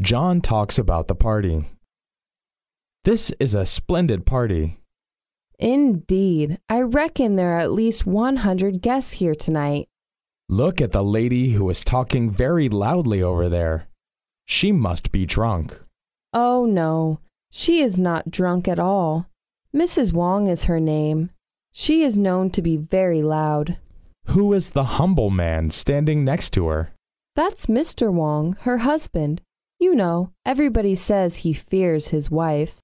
John talks about the party. This is a splendid party. Indeed, I reckon there are at least 100 guests here tonight. Look at the lady who is talking very loudly over there. She must be drunk. Oh, no, she is not drunk at all. Mrs. Wong is her name. She is known to be very loud. Who is the humble man standing next to her? That's Mr. Wong, her husband. You know, everybody says he fears his wife.